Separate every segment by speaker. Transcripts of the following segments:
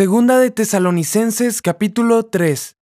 Speaker 1: Segunda de Tesalonicenses capítulo 3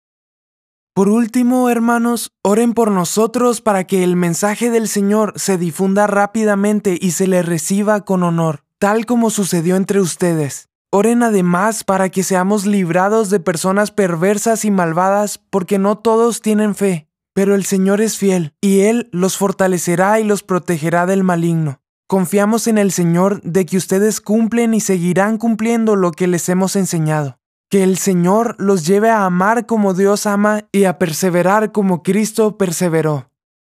Speaker 1: Por último, hermanos, oren por nosotros para que el mensaje del Señor se difunda rápidamente y se le reciba con honor, tal como sucedió entre ustedes. Oren además para que seamos librados de personas perversas y malvadas, porque no todos tienen fe. Pero el Señor es fiel, y Él los fortalecerá y los protegerá del maligno. Confiamos en el Señor de que ustedes cumplen y seguirán cumpliendo lo que les hemos enseñado. Que el Señor los lleve a amar como Dios ama y a perseverar como Cristo perseveró.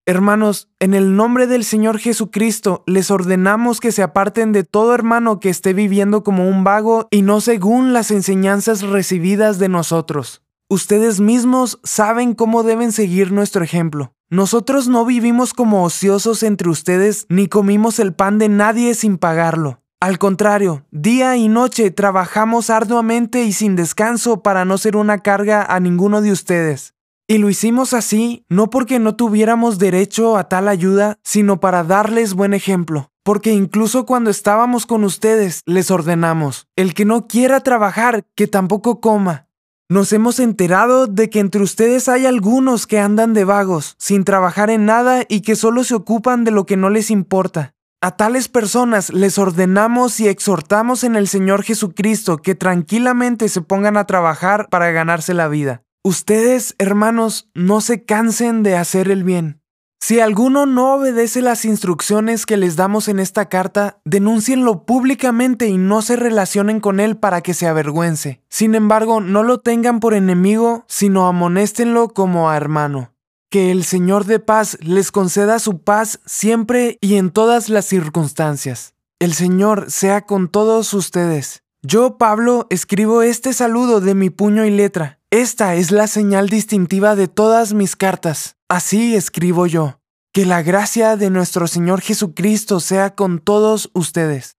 Speaker 1: Hermanos, en el nombre del Señor Jesucristo les ordenamos que se aparten de todo hermano que esté viviendo como un vago y no según las enseñanzas recibidas de nosotros. Ustedes mismos saben cómo deben seguir nuestro ejemplo. Nosotros no vivimos como ociosos entre ustedes ni comimos el pan de nadie sin pagarlo. Al contrario, día y noche trabajamos arduamente y sin descanso para no ser una carga a ninguno de ustedes. Y lo hicimos así no porque no tuviéramos derecho a tal ayuda, sino para darles buen ejemplo. Porque incluso cuando estábamos con ustedes, les ordenamos, el que no quiera trabajar, que tampoco coma. Nos hemos enterado de que entre ustedes hay algunos que andan de vagos, sin trabajar en nada y que solo se ocupan de lo que no les importa. A tales personas les ordenamos y exhortamos en el Señor Jesucristo que tranquilamente se pongan a trabajar para ganarse la vida. Ustedes, hermanos, no se cansen de hacer el bien. Si alguno no obedece las instrucciones que les damos en esta carta, denúncienlo públicamente y no se relacionen con él para que se avergüence. Sin embargo, no lo tengan por enemigo, sino amonéstenlo como a hermano. Que el Señor de paz les conceda su paz siempre y en todas las circunstancias. El Señor sea con todos ustedes. Yo, Pablo, escribo este saludo de mi puño y letra. Esta es la señal distintiva de todas mis cartas. Así escribo yo. Que la gracia de nuestro Señor Jesucristo sea con todos ustedes.